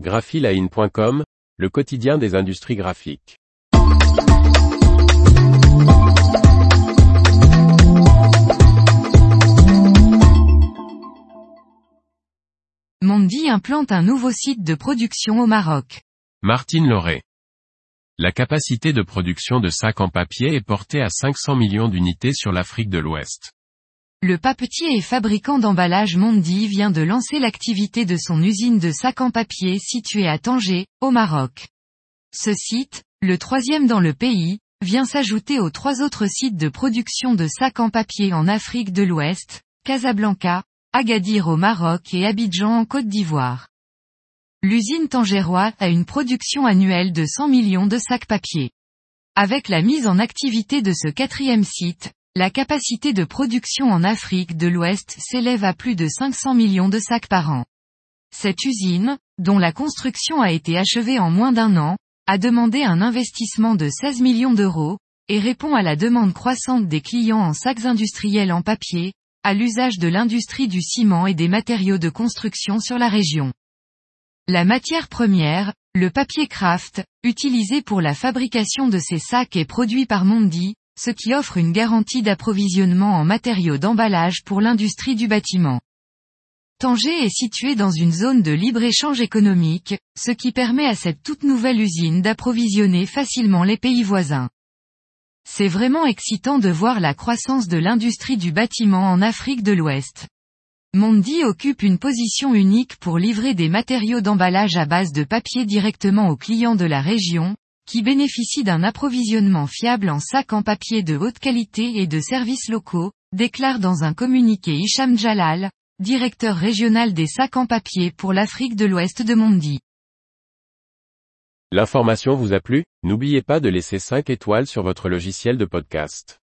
graphiline.com, le quotidien des industries graphiques. Mondi implante un nouveau site de production au Maroc. Martine Lauré. La capacité de production de sacs en papier est portée à 500 millions d'unités sur l'Afrique de l'Ouest. Le papetier et fabricant d'emballage Mondi vient de lancer l'activité de son usine de sacs en papier située à Tanger, au Maroc. Ce site, le troisième dans le pays, vient s'ajouter aux trois autres sites de production de sacs en papier en Afrique de l'Ouest, Casablanca, Agadir au Maroc et Abidjan en Côte d'Ivoire. L'usine tangéroise a une production annuelle de 100 millions de sacs papier. Avec la mise en activité de ce quatrième site, la capacité de production en Afrique de l'Ouest s'élève à plus de 500 millions de sacs par an. Cette usine, dont la construction a été achevée en moins d'un an, a demandé un investissement de 16 millions d'euros, et répond à la demande croissante des clients en sacs industriels en papier, à l'usage de l'industrie du ciment et des matériaux de construction sur la région. La matière première, le papier craft, utilisé pour la fabrication de ces sacs est produit par Mondi, ce qui offre une garantie d'approvisionnement en matériaux d'emballage pour l'industrie du bâtiment. Tanger est situé dans une zone de libre-échange économique, ce qui permet à cette toute nouvelle usine d'approvisionner facilement les pays voisins. C'est vraiment excitant de voir la croissance de l'industrie du bâtiment en Afrique de l'Ouest. Mondi occupe une position unique pour livrer des matériaux d'emballage à base de papier directement aux clients de la région, qui bénéficient d'un approvisionnement fiable en sacs en papier de haute qualité et de services locaux, déclare dans un communiqué Hicham Jalal, directeur régional des sacs en papier pour l'Afrique de l'Ouest de Mondi. L'information vous a plu? N'oubliez pas de laisser 5 étoiles sur votre logiciel de podcast.